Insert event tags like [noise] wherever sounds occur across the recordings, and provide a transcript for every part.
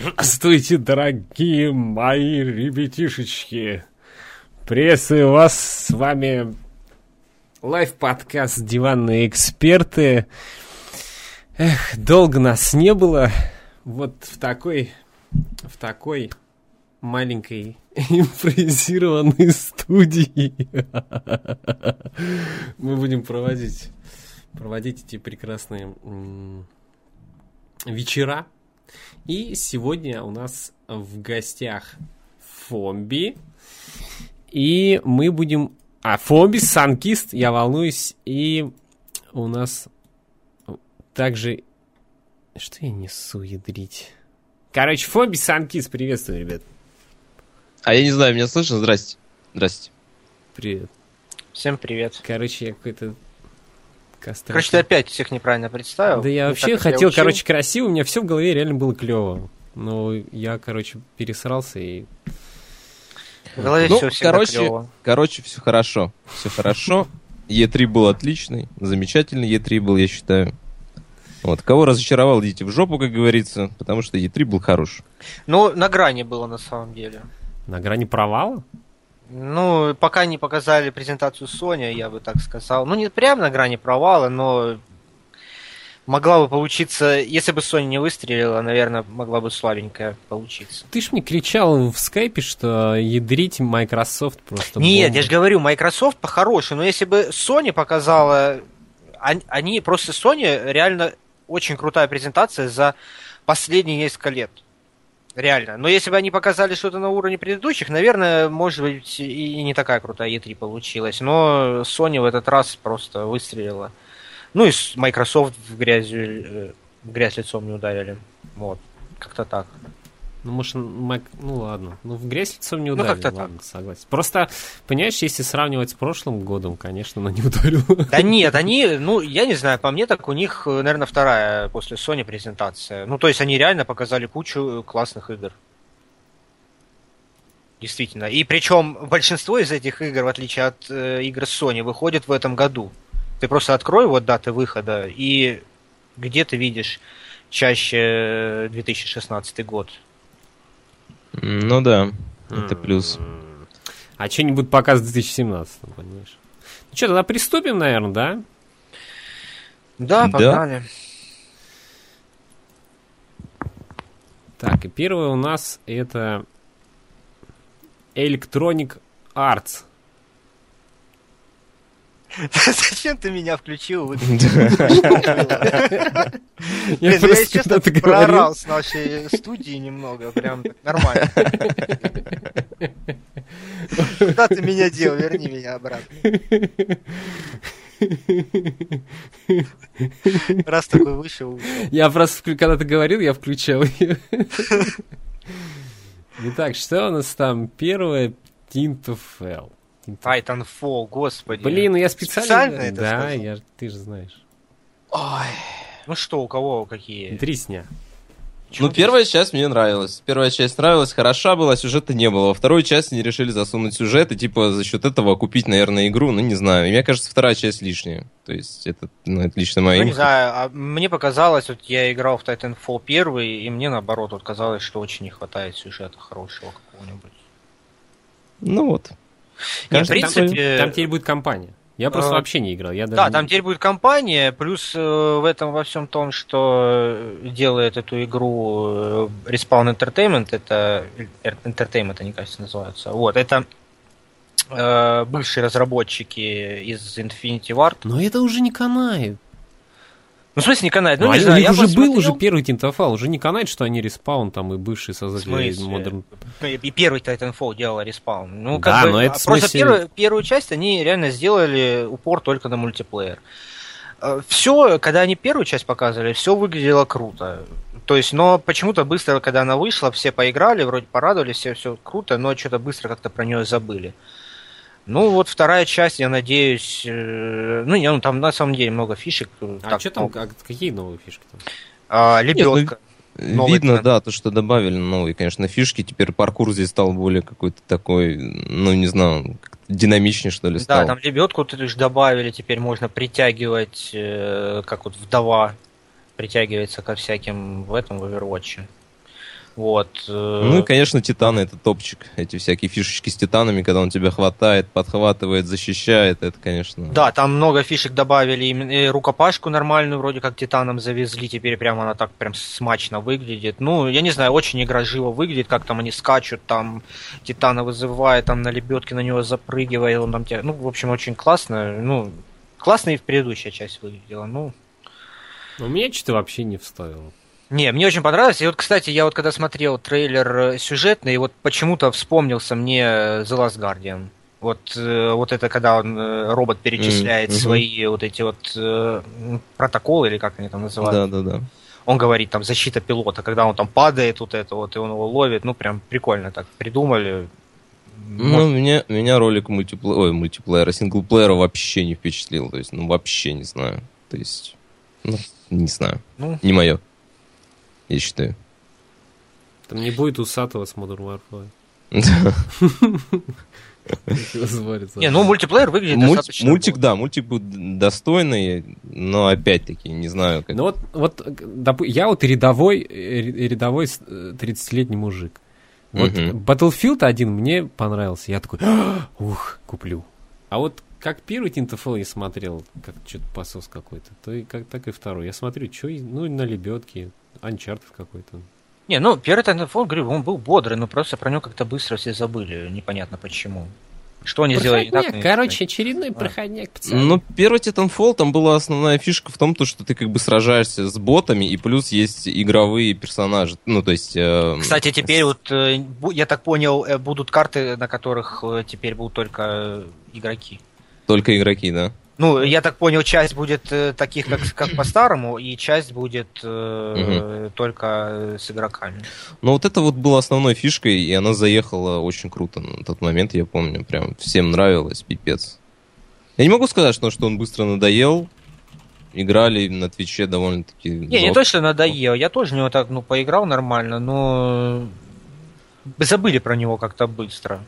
Здравствуйте, дорогие мои ребятишечки! Приветствую вас, с вами лайв-подкаст «Диванные эксперты». Эх, долго нас не было. Вот в такой, в такой маленькой импровизированной студии мы будем проводить, проводить эти прекрасные вечера. И сегодня у нас в гостях Фомби. И мы будем... А, Фомби, Санкист, я волнуюсь. И у нас также... Что я несу, ядрить? Короче, Фомби, Санкист, приветствую, ребят. А я не знаю, меня слышно? Здрасте. Здрасте. Привет. Всем привет. Короче, я какой-то Кастрация. Короче, ты опять всех неправильно представил. Да я ну, вообще хотел, короче, красиво, у меня все в голове реально было клево. Но я, короче, пересрался и... В голове ну, все короче, клево. короче, все хорошо. Все хорошо. Е3 был отличный, замечательный Е3 был, я считаю. Вот, кого разочаровал, идите в жопу, как говорится, потому что Е3 был хорош. Ну, на грани было на самом деле. На грани провала? Ну, пока не показали презентацию Sony, я бы так сказал. Ну, не прямо на грани провала, но могла бы получиться, если бы Sony не выстрелила, наверное, могла бы слабенькая получиться. Ты ж мне кричал в скайпе, что ядрить Microsoft просто... Нет, бомба. я же говорю, Microsoft по-хорошему, но если бы Sony показала... Они, просто Sony реально очень крутая презентация за последние несколько лет. Реально. Но если бы они показали что-то на уровне предыдущих, наверное, может быть, и не такая крутая E3 получилась. Но Sony в этот раз просто выстрелила. Ну и Microsoft в грязь, э, в грязь лицом не ударили. Вот. Как-то так. Ну, может, Mac... ну ладно. Ну, в грязь лицом не ударил, ну, ладно, так. согласен. Просто, понимаешь, если сравнивать с прошлым годом, конечно, она не ударила. Да нет, они, ну, я не знаю, по мне так у них, наверное, вторая после Sony презентация. Ну, то есть они реально показали кучу классных игр. Действительно. И причем большинство из этих игр, в отличие от э, игр Sony, выходит в этом году. Ты просто открой вот даты выхода, и где ты видишь чаще 2016 год. Ну да, это плюс. А что-нибудь показ в 2017, понимаешь? Ну что, тогда приступим, наверное, да? Да, погнали. Да. Так, и первое у нас это Electronic Arts. [laughs] Зачем ты меня включил? Я честно проорал с нашей студии немного, прям нормально. Куда ты меня дел? Верни меня обратно. Раз такой вышел. Я просто, когда ты говорил, я включал ее. Итак, что у нас там? Первое Tintofel. Titanfall, господи. Блин, ну я специально... Специально это Да, сказал? я, ты же знаешь. Ой. Ну что, у кого какие? Дрисня. ну, первая часть мне нравилась. Первая часть нравилась, хороша была, сюжета не было. Во вторую часть они решили засунуть сюжет и, типа, за счет этого купить, наверное, игру. Ну, не знаю. И мне кажется, вторая часть лишняя. То есть, это, ну, это лично моя... Ну, не знаю, а мне показалось, вот я играл в Titanfall первый, и мне, наоборот, вот казалось, что очень не хватает сюжета хорошего какого-нибудь. Ну вот. Нет, в принципе... Там, там теперь будет компания. Я просто а, вообще не играл. Я даже да, там теперь будет компания, плюс э, в этом во всем том, что делает эту игру э, Respawn Entertainment, это Entertainment они, кажется, называются. Вот, это э, бывшие разработчики из Infinity Ward. Но это уже не канает. Ну, в смысле не канает? Ну, ну не а знаю, я уже посмотрел... был уже первый Titanfall, уже не канает, что они Respawn там и бывшие создатели Modern... И первый Titanfall делал Respawn. Ну, как да, бы, но это просто смысле... первую, первую часть они реально сделали упор только на мультиплеер. Э, все, когда они первую часть показывали, все выглядело круто. То есть, но почему-то быстро, когда она вышла, все поиграли, вроде порадовались, все, все круто, но что-то быстро как-то про нее забыли. Ну, вот вторая часть, я надеюсь... Э, ну, не, ну, там на самом деле много фишек. А так, что там, а какие новые фишки там? А, лебедка. Нет, ну, видно, тренд. да, то, что добавили новые, конечно, фишки. Теперь паркур здесь стал более какой-то такой, ну, не знаю, динамичнее, что ли, стал. Да, там лебедку ты лишь добавили, теперь можно притягивать, э, как вот вдова притягивается ко всяким в этом, в Overwatch. Вот. Ну и, конечно, Титаны это топчик. Эти всякие фишечки с Титанами, когда он тебя хватает, подхватывает, защищает, это, конечно... Да, там много фишек добавили. И рукопашку нормальную вроде как Титаном завезли. Теперь прямо она так прям смачно выглядит. Ну, я не знаю, очень игра живо выглядит, как там они скачут, там Титана вызывает, там на лебедке на него запрыгивает, он там тебя... Ну, в общем, очень классно. Ну, классно и в предыдущая часть выглядела. Ну, у меня что-то вообще не вставило. Не, мне очень понравилось. И вот, кстати, я вот когда смотрел трейлер э, сюжетный, вот почему-то вспомнился мне The Last Guardian. Вот, э, вот это когда он, э, робот перечисляет mm-hmm. свои вот эти вот э, протоколы, или как они там называют. Да, да, да. Он говорит там защита пилота, когда он там падает, вот это вот, и он его ловит. Ну, прям прикольно так придумали. Ну, меня, меня ролик мультиплеера, ой, мультиплеера, синглплеера вообще не впечатлил. То есть, ну, вообще не знаю. То есть, ну, не знаю. Ну, не мое я считаю. Там не будет усатого с Modern Warfare. Не, ну мультиплеер выглядит достаточно. Мультик, да, мультик будет достойный, но опять-таки не знаю. Как... Ну вот, вот я вот рядовой, рядовой 30-летний мужик. Вот Battlefield 1 мне понравился. Я такой, ух, куплю. А вот как первый Тинтофел я смотрел, как что-то посос какой-то, то и как так и второй. Я смотрю, что, ну, на лебедке, Uncharted какой-то. Не, ну, первый Titanfall, говорю, он был бодрый, но просто про него как-то быстро все забыли, непонятно почему. Что они проходняк, сделали? Так, короче, очередной а. проходняк, пацаны. Ну, первый Titanfall, там была основная фишка в том, то, что ты как бы сражаешься с ботами, и плюс есть игровые персонажи. Ну, то есть... Э, Кстати, теперь вот, э, я так понял, э, будут карты, на которых э, теперь будут только игроки. Только игроки, да? Ну, я так понял, часть будет э, таких, как, как по-старому, и часть будет э, угу. только с игроками. Ну, вот это вот было основной фишкой, и она заехала очень круто на тот момент, я помню. Прям всем нравилось, пипец. Я не могу сказать, что, что он быстро надоел. Играли на Твиче довольно-таки... Не, не то, что надоел. Я тоже в него так, ну, поиграл нормально, но забыли про него как-то быстро.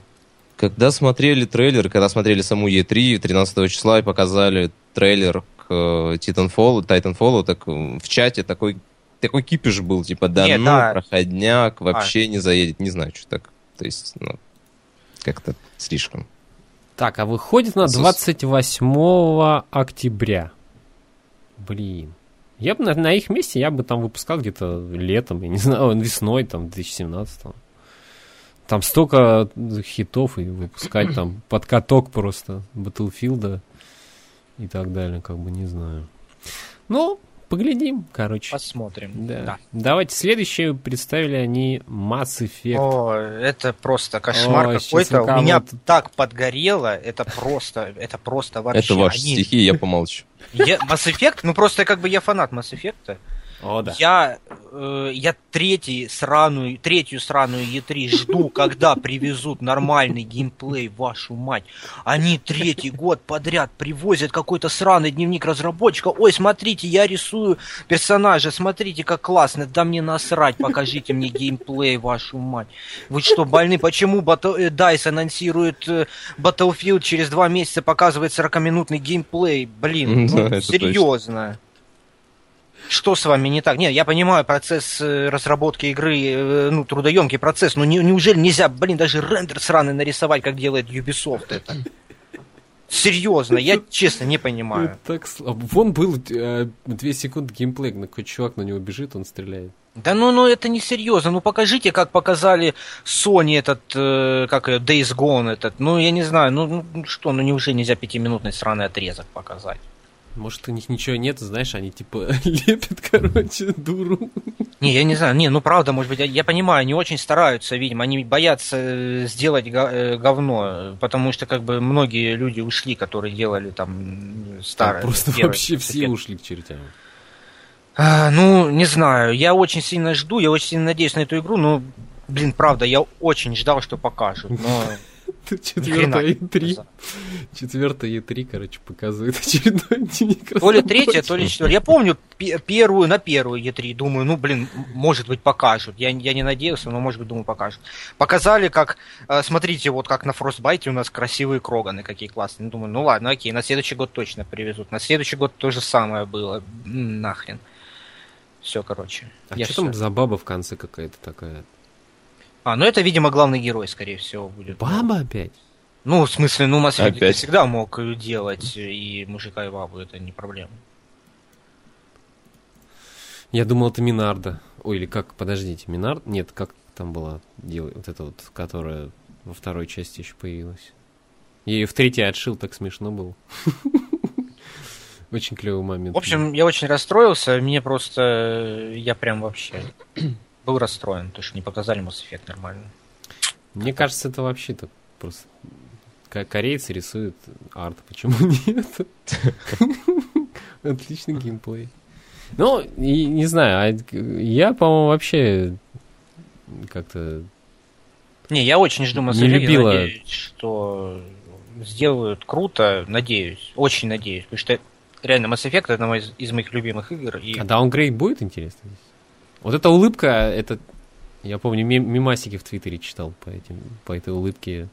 Когда смотрели трейлер, когда смотрели саму E3 13 числа и показали трейлер к э, Titanfall, Titanfall, так в чате такой такой кипиш был, типа, да Нет, ну, да. проходняк, вообще а. не заедет, не знаю, что так. То есть, ну, как-то слишком. Так, а выходит на 28 октября. Блин. Я бы на, на их месте, я бы там выпускал где-то летом, я не знаю, весной, там, 2017 -го. Там столько хитов и выпускать там под каток просто Battlefield и так далее, как бы не знаю. Ну, поглядим, короче. Посмотрим. Да. да. Давайте следующее представили они Mass Effect. О, это просто кошмар О, какой-то. У меня вот... так подгорело, это просто, это просто вообще. Это ваши они... стихи, я помолчу. Я, Mass Effect, ну просто как бы я фанат Mass Effect. О, да. Я, э, я третий сраную, третью сраную E3 жду, когда привезут нормальный геймплей, вашу мать. Они третий год подряд привозят какой-то сраный дневник разработчика. Ой, смотрите, я рисую персонажа, смотрите, как классно. Да мне насрать, покажите мне геймплей, вашу мать. Вы что, больны? Почему Battle... DICE э, анонсирует э, Battlefield через два месяца показывает 40-минутный геймплей? Блин, [laughs] ну, серьезно. Что с вами не так? Нет, я понимаю, процесс э, разработки игры, э, ну, трудоемкий процесс, но не, неужели нельзя, блин, даже рендер сраный нарисовать, как делает Ubisoft это? Серьезно, я честно не понимаю. Так. Вон был э, две секунды геймплей, на какой чувак на него бежит, он стреляет. Да ну, ну это не серьезно. Ну покажите, как показали Sony этот, э, как Days Gone этот. Ну я не знаю, ну, ну что, ну неужели нельзя пятиминутный сраный отрезок показать? Может, у них ничего нет, знаешь, они типа [laughs] лепят, короче, дуру. Не, я не знаю, не, ну правда, может быть, я, я понимаю, они очень стараются, видимо, они боятся э, сделать э, говно, потому что как бы многие люди ушли, которые делали там старое. Там просто первое, вообще все ушли к чертям. А, ну, не знаю, я очень сильно жду, я очень сильно надеюсь на эту игру, но, блин, правда, я очень ждал, что покажут, но... [laughs] Четвертая E3. Четвертая E3, короче, показывает [laughs] очередной дневник. То ли третья, то ли четвертая. Я помню первую на первую E3. Думаю, ну, блин, может быть, покажут. Я, я не надеялся, но, может быть, думаю, покажут. Показали, как, э, смотрите, вот как на Frostbite у нас красивые кроганы, какие классные. Ну, думаю, ну ладно, окей, на следующий год точно привезут. На следующий год то же самое было. Нахрен. Все, короче. А что там за баба в конце какая-то такая? А, ну это, видимо, главный герой, скорее всего, будет. Баба опять? Ну, в смысле, ну, Mass Effect всегда мог делать и мужика, и бабу, это не проблема. Я думал, это Минарда. Ой, или как, подождите, Минард? Нет, как там была дел... вот эта вот, которая во второй части еще появилась. Я ее в третьей отшил, так смешно было. [laughs] Очень клевый момент. В общем, я очень расстроился, мне просто, я прям вообще был расстроен, то, что не показали Mass Effect нормально. Мне кажется, это вообще так просто... Ко- Корейцы рисуют арт, почему [laughs] нет? Отличный геймплей. Ну, и не знаю, а я, по-моему, вообще как-то... Не, я очень жду Mass Effect, любила- надеюсь, что сделают круто, надеюсь, очень надеюсь, потому что реально Mass Effect это одна из, из моих любимых игр, и А даунгрейд будет интересно? Вот эта улыбка, это... Я помню, мемасики в Твиттере читал по, этим, по этой улыбке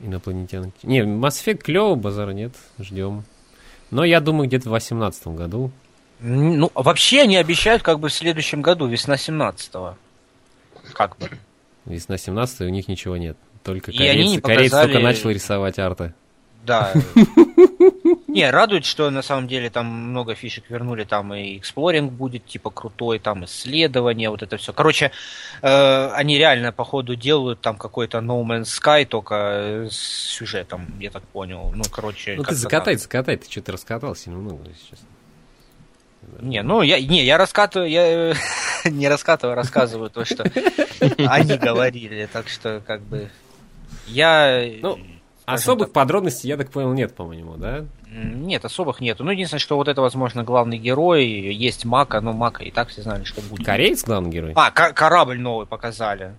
инопланетянок. Не, Mass Effect клево, базара нет, ждем. Но я думаю, где-то в 2018 году. Ну, вообще они обещают как бы в следующем году, весна 17-го. Как бы. Весна 17 у них ничего нет. Только И они не корейцы, корейцы показали- только начал рисовать арты. Да. [laughs] Не, радует, что на самом деле там много фишек вернули, там и эксплоринг будет, типа, крутой, там исследование, вот это все. Короче, э, они реально, походу, делают там какой-то No Man's Sky, только с сюжетом, я так понял. Ну, короче, Ну ты закатай, так. закатай, ты что-то раскатал сильно много, если честно. Не, ну, я, не, я раскатываю, я э, [laughs] не раскатываю, рассказываю то, что они говорили, так что, как бы, я... Ну, Особых так, подробностей, я так понял, нет, по-моему, да? Нет, особых нету. Ну, единственное, что вот это, возможно, главный герой, есть Мака, но Мака и так все знали, что будет. Кореец главный герой? А, ка- корабль новый показали.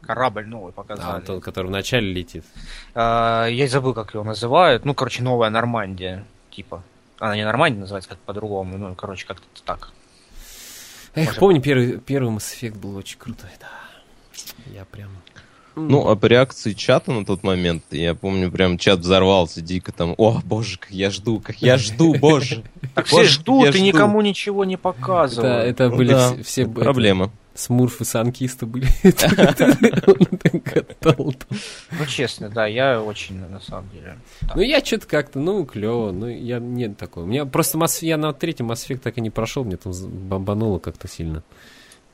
Корабль новый А, показали. тот, который вначале летит. А, я забыл, как его называют. Ну, короче, новая Нормандия, типа. Она не Нормандия называется, как по-другому. Ну, короче, как-то так. Эх, Может- помню, первый, первый Mass Effect был очень крутой, да. Я прям... Ну, а по реакции чата на тот момент, я помню, прям чат взорвался дико там. О, боже, как я жду, как я жду, [laughs] боже. Так все ждут и никому ничего не показывают. это Ну были все, это, проблема. смурфы санкисты были. [laughs] Ну, честно, да, я очень, на самом деле. Ну, я что-то как-то, ну, клево, ну, я нет такого. У меня просто я на третьем Mass так и не прошел, мне там бомбануло как-то сильно.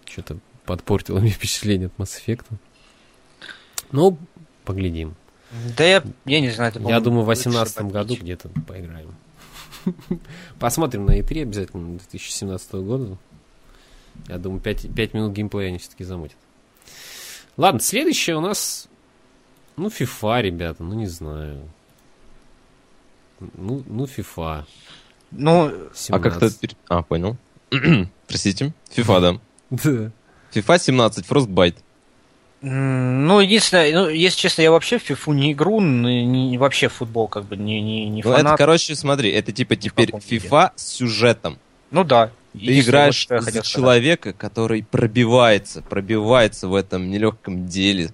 Что-то подпортило мне впечатление от Mass Effect. Ну, поглядим. Да я, я не знаю, это, Я думаю, в лучше 2018 попить. году где-то поиграем. [laughs] Посмотрим на E3 обязательно 2017 года. Я думаю, 5, 5 минут геймплея они все-таки замутят. Ладно, следующее у нас... Ну, FIFA, ребята, ну не знаю. Ну, ну FIFA. Ну, А как-то... 17. А, понял. [clears throat] Простите. FIFA, да. [laughs] Да. FIFA 17, Frostbite. Ну, единственное, ну, если честно, я вообще в фифу не игру, не, не- вообще в футбол как бы не, не, не Ну, фанат. это, короче, смотри, это типа теперь. FIFA с сюжетом. Ну да. Ты играешь вот, за сказать. человека, который пробивается, пробивается в этом нелегком деле.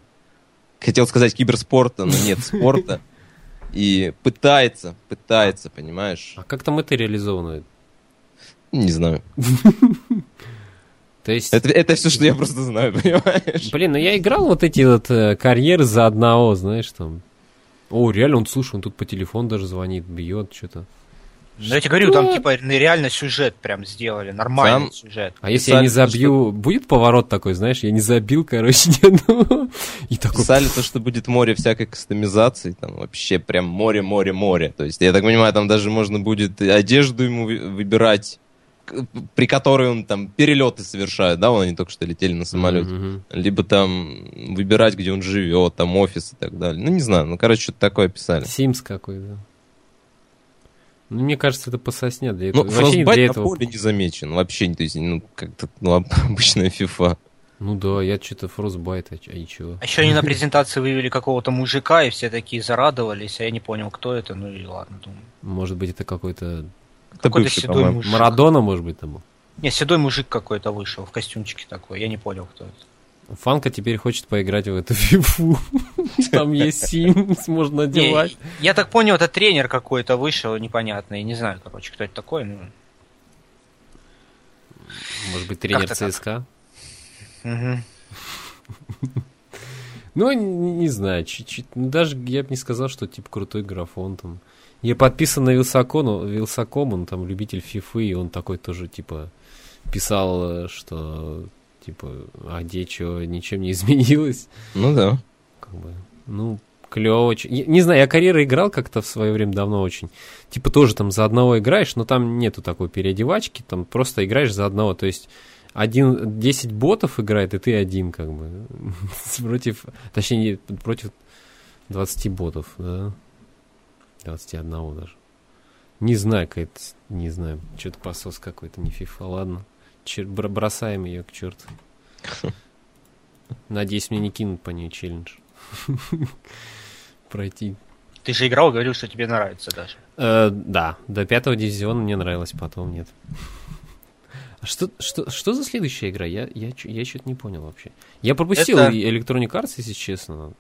Хотел сказать киберспорта, но нет спорта. [laughs] И пытается, пытается, понимаешь? А как там это реализовано? Не знаю. [laughs] То есть... Это, это все, что я просто знаю, [laughs] понимаешь? Блин, ну я играл вот эти вот э, карьеры за одного, знаешь, там. О, реально, он, слушай, он тут по телефону даже звонит, бьет, что-то. Ну, я тебе говорю, там типа реально сюжет прям сделали, нормальный Там- сюжет. А если я не Писали, забью, будет поворот такой, знаешь, я не забил, короче, [laughs] ни одного. И такой, Писали то, что будет море всякой кастомизации, там вообще прям море, море, море. То есть, я так понимаю, там даже можно будет одежду ему вы- выбирать, при которой он там перелеты совершает, да, вон они только что летели на самолете. Мгм. Либо там выбирать, где он живет, там офис и так далее. Ну, не знаю, ну, короче, что-то такое писали. Симс какой-то. Ну, мне кажется, это пососня для Ну, этого. Вообще не для на этого. поле не замечен, вообще, не- то есть, ну, как-то, ну, об- [laughs] обычная FIFA. Ну да, я что-то Frostbite, а, а и чего? А еще они на [laughs] презентации вывели какого-то мужика, и все такие зарадовались, а я не понял, кто это, ну и ладно, думаю. Может быть, это какой-то Это Какой-то бывший, седой по-моему. мужик. Марадона, может быть, там был. Не, седой мужик какой-то вышел в костюмчике такой, я не понял, кто это. Фанка теперь хочет поиграть в эту фифу. [laughs] Там есть Симс, можно Не, одевать. я так понял, это тренер какой-то вышел, непонятный, не знаю, короче, кто это такой, ну... Может быть, тренер Как-то. ЦСКА? [laughs] Ну, не, не знаю, чуть-чуть. Ну, даже я бы не сказал, что типа крутой графон там. Я подписан на Вилсакону, Вилсаком, он там любитель фифы, и он такой тоже, типа, писал, что, типа, а где что, ничем не [laughs] изменилось. Ну да. Как бы, ну, клево очень. Я, не знаю, я карьеры играл как-то в свое время давно очень. Типа тоже там за одного играешь, но там нету такой переодевачки, там просто играешь за одного. То есть один, 10 ботов играет, и ты один, как бы. [laughs] против, точнее, против 20 ботов, да. 21 даже. Не знаю, какая-то, не знаю, что-то посос какой-то, не фифа, ладно. Чер, бросаем ее к черту. [laughs] Надеюсь, мне не кинут по ней челлендж. [laughs] Пройти. Ты же играл, говорил, что тебе нравится даже. Э, да, до пятого дивизиона мне нравилось, потом нет. А что, что, что за следующая игра? Я, я, я что-то не понял вообще. Я пропустил Это... Electronic Arts, если честно.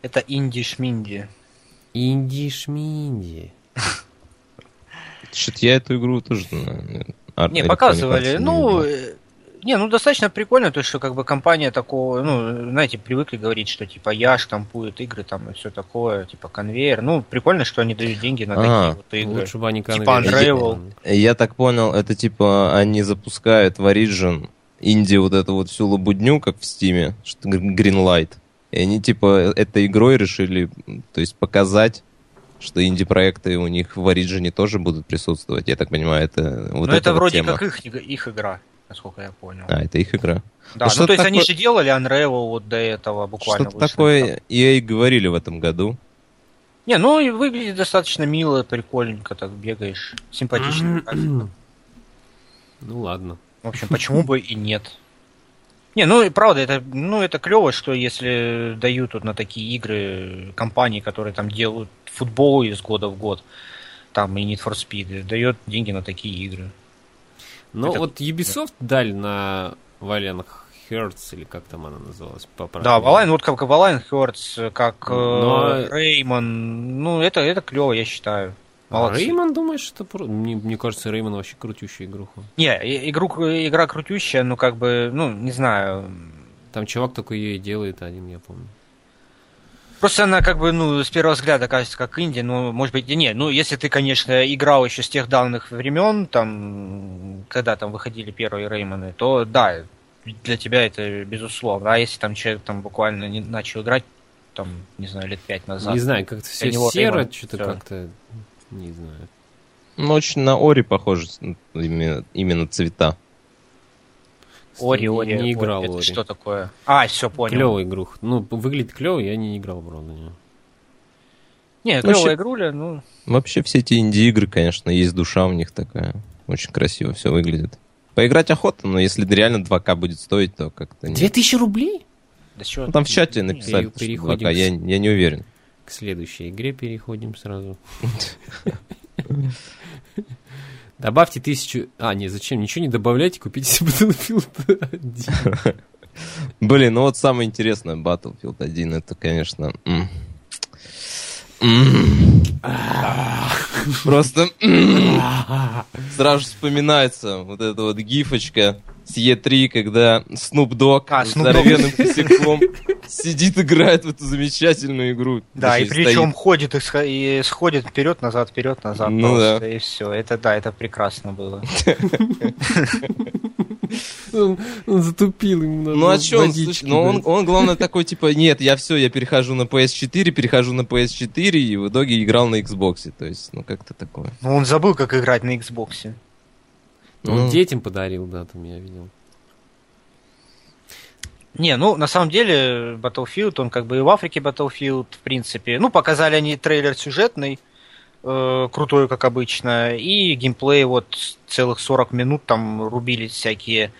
Это инди-шминди. Инди-шминди. Что-то я эту игру тоже... Не, показывали. Ну, не, ну достаточно прикольно, то, что как бы компания такого, ну, знаете, привыкли говорить, что типа я штампует игры там и все такое, типа конвейер. Ну, прикольно, что они дают деньги на а, такие вот игры. Лучше бы они конвейер. Типа Unravel. Я, я так понял, это типа они запускают в Origin инди вот эту вот всю лабудню, как в Стиме, что Greenlight. И они типа этой игрой решили, то есть показать что инди-проекты у них в Origin тоже будут присутствовать. Я так понимаю, это вот Но это вроде тема. как их, их игра насколько я понял. А, это их игра. Да, ну, ну то есть такое... они же делали Unravel вот до этого буквально. Что-то такое EA говорили в этом году. Не, ну и выглядит достаточно мило, прикольненько, так бегаешь, симпатично. [clears throat] ну ладно. В общем, почему бы и нет. Не, ну и правда, это, ну, это клево, что если дают вот на такие игры компании, которые там делают футбол из года в год, там и Need for Speed, дает деньги на такие игры. Ну это... вот Ubisoft дали на Valiant Hearts, или как там она называлась? Да, Valiant, вот как Valiant Hearts, как Но... Реймон, ну это, это клево, я считаю. А Реймон, думаешь, что... Мне, мне кажется, Реймон вообще крутющая игруха. Не, игру, игра крутющая, но как бы, ну, не знаю. Там чувак только ее и делает один, я помню. Просто она как бы, ну, с первого взгляда кажется как инди, но, может быть, и нет. Ну, если ты, конечно, играл еще с тех давних времен, там, когда там выходили первые Реймоны, то да, для тебя это безусловно. А если там человек там буквально не начал играть, там, не знаю, лет пять назад. Не знаю, как-то все серо, что-то как-то, не знаю. Ну, очень на Ори похоже, именно, именно цвета. Ори, Ори. Не играл Ори. Это что такое? А, все, понял. Клевый игрух. Ну, выглядит клево, я не играл, правда, не. Не, клевая Вообще... игруля, ну... Вообще все эти инди-игры, конечно, есть душа у них такая. Очень красиво все выглядит. Поиграть охота, но если реально 2К будет стоить, то как-то... 2000 рублей? Да? Ну, там в чате написали, что 2К, я, я не уверен. К следующей игре переходим сразу. [laughs] Добавьте тысячу... А, не, зачем? Ничего не добавляйте, купите себе Battlefield 1. [laughs] Блин, ну вот самое интересное Battlefield 1, это, конечно... Просто сразу вспоминается вот эта вот гифочка с Е3, когда Snoop Dogg а, с здоровенным косяком сидит, играет в эту замечательную игру. Да, и причем ходит и, сходит вперед-назад, вперед-назад. Ну да. И все. Это да, это прекрасно было. [laughs] Он, он затупил ему надо Ну а что он, слушай, ну он, он главное такой, типа, нет, я все, я перехожу на PS4, перехожу на PS4, и в итоге играл на Xbox. То есть, ну как-то такое. Ну он забыл, как играть на Xbox. Ну, он детям подарил, да, там я видел. Не, ну, на самом деле, Battlefield, он как бы и в Африке Battlefield, в принципе. Ну, показали они трейлер сюжетный, э, крутой, как обычно, и геймплей вот целых 40 минут там рубились всякие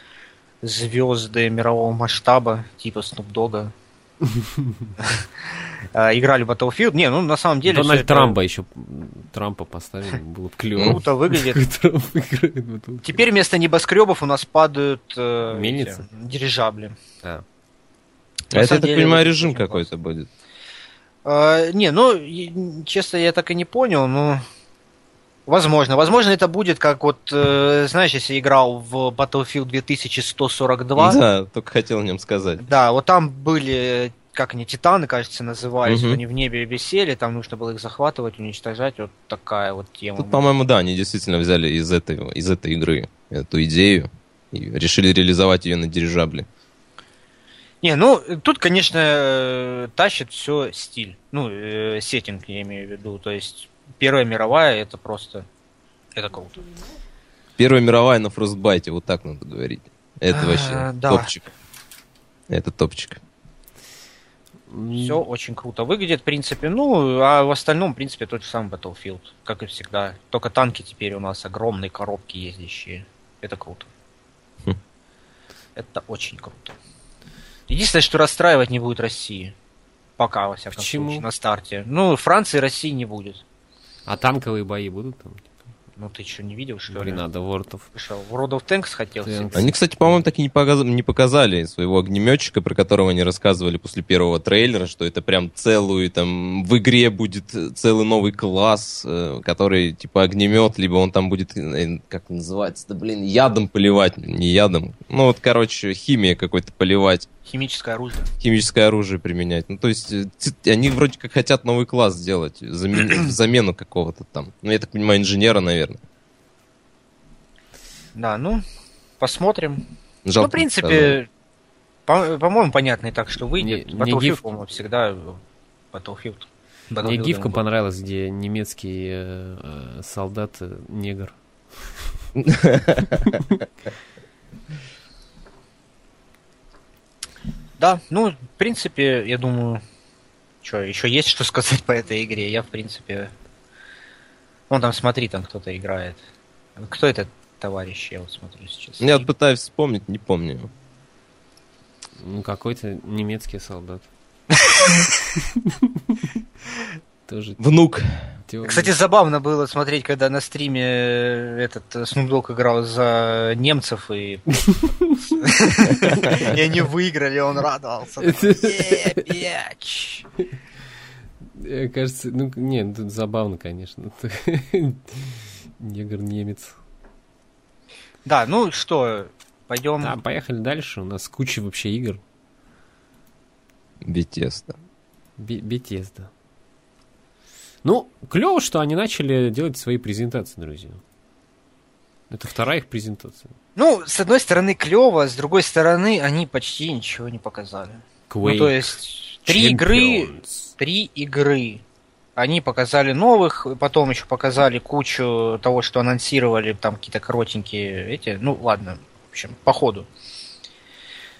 звезды мирового масштаба, типа Snoop Dogg. А, играли в Battlefield. Не, ну на самом деле... Дональд Трампа еще Трампа поставили, было бы клево. Круто выглядит. [laughs] Теперь вместо небоскребов у нас падают э, Мельницы? дирижабли. А. Это, я так понимаю, режим какой-то будет. А, не, ну, честно, я так и не понял, но Возможно. Возможно, это будет как вот, э, знаешь, если играл в Battlefield 2142. Да, только хотел о нем сказать. Да, вот там были, как они, титаны, кажется, назывались. Мгм. Они в небе висели, там нужно было их захватывать, уничтожать. Вот такая вот тема. Тут, по-моему, да, они действительно взяли из этой, из этой игры эту идею и решили реализовать ее на дирижабле. Не, ну, тут, конечно, э, тащит все стиль. Ну, э, сеттинг, я имею в виду. То есть, Первая мировая, это просто... Это круто. Первая мировая на фростбайте, вот так надо говорить. Это А, вообще да. топчик. Это топчик. Все очень круто выглядит, в принципе. Ну, а в остальном, в принципе, тот же самый Battlefield, как и всегда. Только танки теперь у нас огромные коробки ездящие. Это круто. Хм. Это очень круто. Единственное, что расстраивать не будет России. Пока, во всяком Почему? случае, на старте. Ну, Франции России не будет. А танковые бои будут там? Ну, ты что, не видел, что Блин, ли? надо World of... Что, в World of Tanks хотел Tanks. себе? Они, кстати, по-моему, так и не, показ- не показали своего огнеметчика, про которого они рассказывали после первого трейлера, что это прям целую, там, в игре будет целый новый класс, э, который, типа, огнемет, либо он там будет, э, как называется-то, блин, ядом поливать, не ядом. Ну, вот, короче, химия какой-то поливать, Химическое оружие. химическое оружие применять. Ну, то есть, э, они вроде как хотят новый класс сделать, замен- [clears throat] замену какого-то там. Ну, я так понимаю, инженера, наверное. Да, ну, посмотрим. Жалко, ну, в принципе, по- по-моему, понятно и так, что выйдет. Мне- мне Battlefield, гиф- по-моему, всегда Battlefield. Мне Battlefield гифка был. понравилась, где немецкий э, э, солдат э, негр. [laughs] [laughs] Да, ну, в принципе, я думаю, что, еще есть что сказать по этой игре. Я, в принципе... Вон там, смотри, там кто-то играет. Кто этот товарищ, я вот смотрю сейчас. Я вот пытаюсь вспомнить, не помню. Ну, какой-то немецкий солдат. [laughs] Тоже Внук. Теория. Кстати, забавно было смотреть, когда на стриме э, этот э, Snoop Dogg играл за немцев и... [laughs] Они выиграли, он радовался. Э, [laughs] кажется, ну, нет, тут забавно, конечно. [laughs] Негр-немец. Да, ну что, пойдем... Да, поехали дальше. У нас куча вообще игр. Бетеста. Бе- Bethesda. Ну, клево, что они начали делать свои презентации, друзья. Это вторая их презентация. Ну, с одной стороны, клево, с другой стороны, они почти ничего не показали. Quake Ну, то есть, три игры, Champions. три игры. Они показали новых, потом еще показали кучу того, что анонсировали, там какие-то коротенькие эти. Ну, ладно, в общем, по ходу.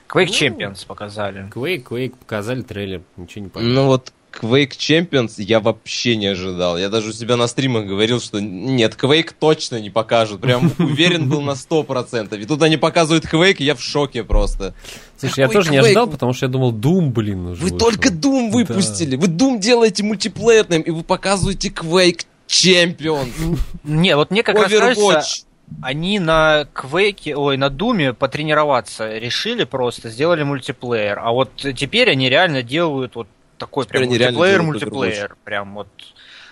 Quake Ну. Champions показали. Quake, Quake, показали трейлер, ничего не понятно. Ну вот Quake Champions я вообще не ожидал. Я даже у себя на стримах говорил, что нет, Quake точно не покажут. Прям [laughs] уверен был на 100%. И тут они показывают Quake, и я в шоке просто. Слушай, я какой тоже не Quake? ожидал, потому что я думал, Doom, блин, уже Вы вышел. только Doom выпустили. Вы Doom делаете мультиплеерным, и вы показываете Quake Champions. [laughs] Не, вот мне как раз кажется, Overwatch. они на Quake, ой, на Думе потренироваться решили просто, сделали мультиплеер. А вот теперь они реально делают вот такой Теперь прям мультиплеер, мультиплеер. Прям вот.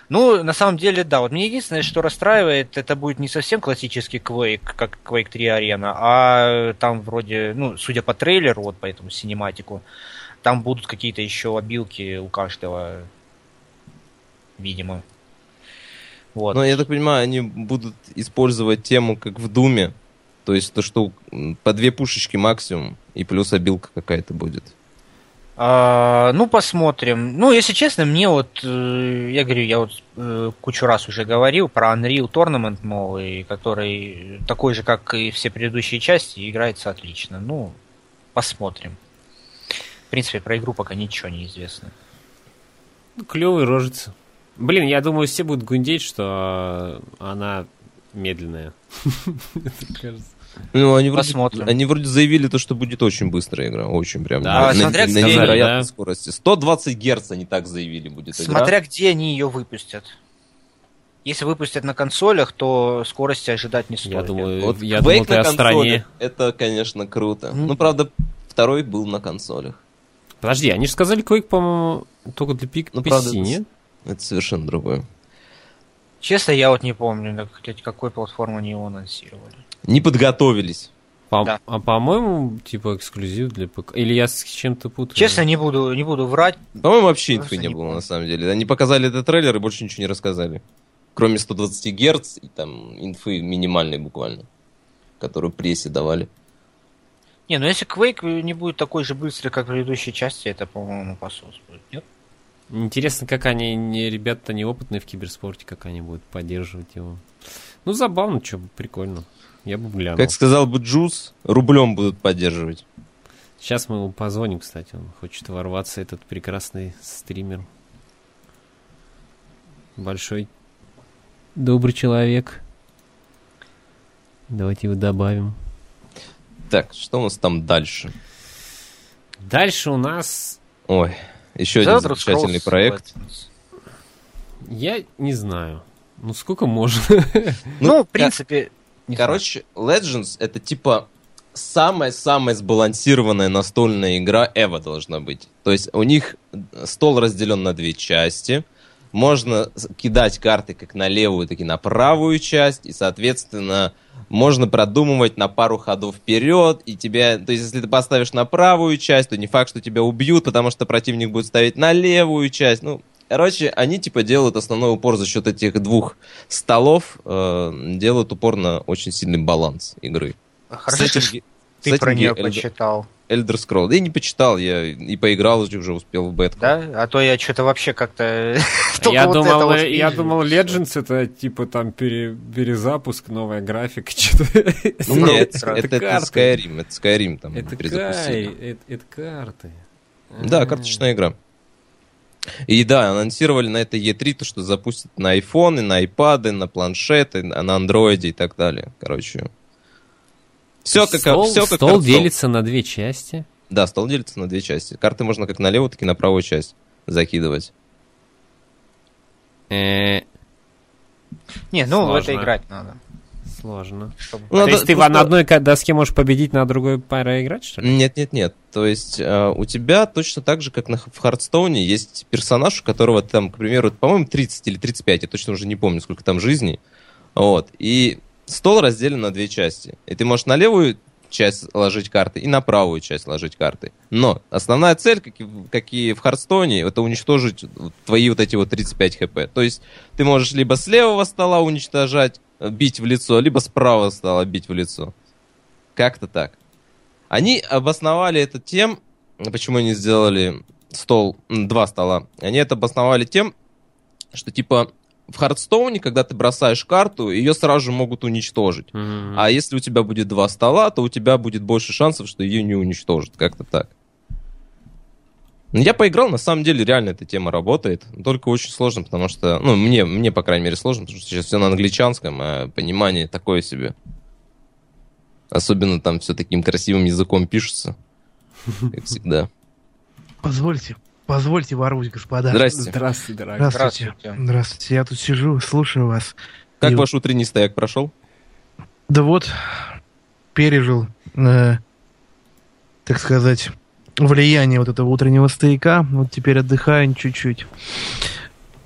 Ну, на самом деле, да. Вот мне единственное, что расстраивает, это будет не совсем классический Quake, как Quake 3 Arena, а там вроде, ну, судя по трейлеру, вот по этому синематику, там будут какие-то еще обилки у каждого, видимо. Вот. Но я так понимаю, они будут использовать тему как в Думе. То есть то, что по две пушечки максимум, и плюс обилка какая-то будет. А, ну, посмотрим. Ну, если честно, мне вот, э, я говорю, я вот э, кучу раз уже говорил про Unreal Tournament новый, который такой же, как и все предыдущие части, играется отлично. Ну, посмотрим. В принципе, про игру пока ничего не известно. Ну, клевый рожица. Блин, я думаю, все будут гундеть, что она медленная. [laughs] Это кажется. Ну, они вроде, Посмотрим. они вроде заявили то, что будет очень быстрая игра. Очень прям. Да, на, смотря на где, невероятной да. скорости. 120 Гц они так заявили будет игра. Смотря где они ее выпустят. Если выпустят на консолях, то скорости ожидать не стоит. Я думаю, Вот я думал, ты на о стране. это, конечно, круто. Мгм. Ну, правда, второй был на консолях. Подожди, они же сказали Quake, по-моему, только для пик- Ну, PC, правда, это нет? Это совершенно другое. Честно, я вот не помню, на какой платформе они его анонсировали. Не подготовились. По- Да. А по-моему, типа эксклюзив для ПК. Или я с чем-то путаю? Честно, не буду, не буду врать. По-моему, вообще Просто инфы не не было, помню. на самом деле. Они показали этот трейлер и больше ничего не рассказали. Кроме 120 Гц и там инфы минимальной буквально, которую прессе давали. Не, ну если Quake не будет такой же быстрый, как предыдущие части, это, по-моему, посос будет, нет? Интересно, как они, не, ребята неопытные в киберспорте, как они будут поддерживать его. Ну, забавно, что, прикольно. Я бы глянул. Как сказал бы Джуз, рублем будут поддерживать. Сейчас мы ему позвоним, кстати, он хочет ворваться, этот прекрасный стример. Большой добрый человек. Давайте его добавим. Так, что у нас там дальше? Дальше у нас... Ой, еще один Elder замечательный проект. Я не знаю. Ну, сколько можно? Ну, Ну, в принципе... не Короче, Legends это типа самая-самая сбалансированная настольная игра Эва должна быть. То есть у них стол разделен на две части. Можно кидать карты как на левую, так и на правую часть. И, соответственно, можно продумывать на пару ходов вперед. И тебя, то есть, если ты поставишь на правую часть, то не факт, что тебя убьют, потому что противник будет ставить на левую часть. Ну, короче, они типа делают основной упор за счет этих двух столов, э, делают упор на очень сильный баланс игры. Хорошо, что Сеттинги- ты про сеттинги нее Elder- почитал, Elder Scrolls. Да я не почитал, я и поиграл уже, уже успел в бетку. да? А то я что-то вообще как-то... [laughs] только Я вот думал, вот э, я думал, Legends это типа там пере- перезапуск, новая графика, [laughs] что-то. Ну, нет, это это, это. Skyrim, это Skyrim там Это перезапустили. это, это карты. Да, карточная игра. И да, анонсировали на этой E3 то, что запустят на iPhone, на iPad, на планшеты, на на андроиде и так далее. Короче. Все как, стол, все как стол делится на две части. Да, стол делится на две части. Карты можно как на левую, так и на правую часть закидывать. Э, Не, ну в это Сложно. играть надо. Сложно. Ну, То есть ты просто- на одной доске можешь победить, на другой проиграть, что ли? Нет, нет, нет. То есть э, у тебя точно так же, как на, в Хардстоуне, есть персонаж, у которого там, к примеру, по-моему, 30 или 35, я точно уже не помню, сколько там жизней. Вот. И стол разделен на две части. И ты можешь на левую часть ложить карты и на правую часть ложить карты. Но основная цель, как и, в- как и в Хардстоуне, это уничтожить твои вот эти вот 35 хп. То есть ты можешь либо с левого стола уничтожать, бить в лицо, либо с правого стола бить в лицо. Как-то так. Они обосновали это тем, почему они сделали стол, два стола. Они это обосновали тем, что типа в Хардстоуне, когда ты бросаешь карту, ее сразу же могут уничтожить. Мгм. А если у тебя будет два стола, то у тебя будет больше шансов, что ее не уничтожат. Как-то так. Ну, Я поиграл, на самом деле реально эта тема работает. Только очень сложно, потому что, ну, мне, мне по крайней мере, сложно, потому что сейчас все на англичанском, а понимание такое себе. Особенно там все таким красивым языком пишется, как всегда. Позвольте, позвольте ворвусь, господа. Здрасте. Здравствуй, дорогой. Здравствуйте. Здравствуйте. Здравствуйте. Я тут сижу, слушаю вас. Как И- ваш утренний стояк прошел? Да вот, пережил, э, так сказать, влияние вот этого утреннего стояка. Вот теперь отдыхаю чуть-чуть.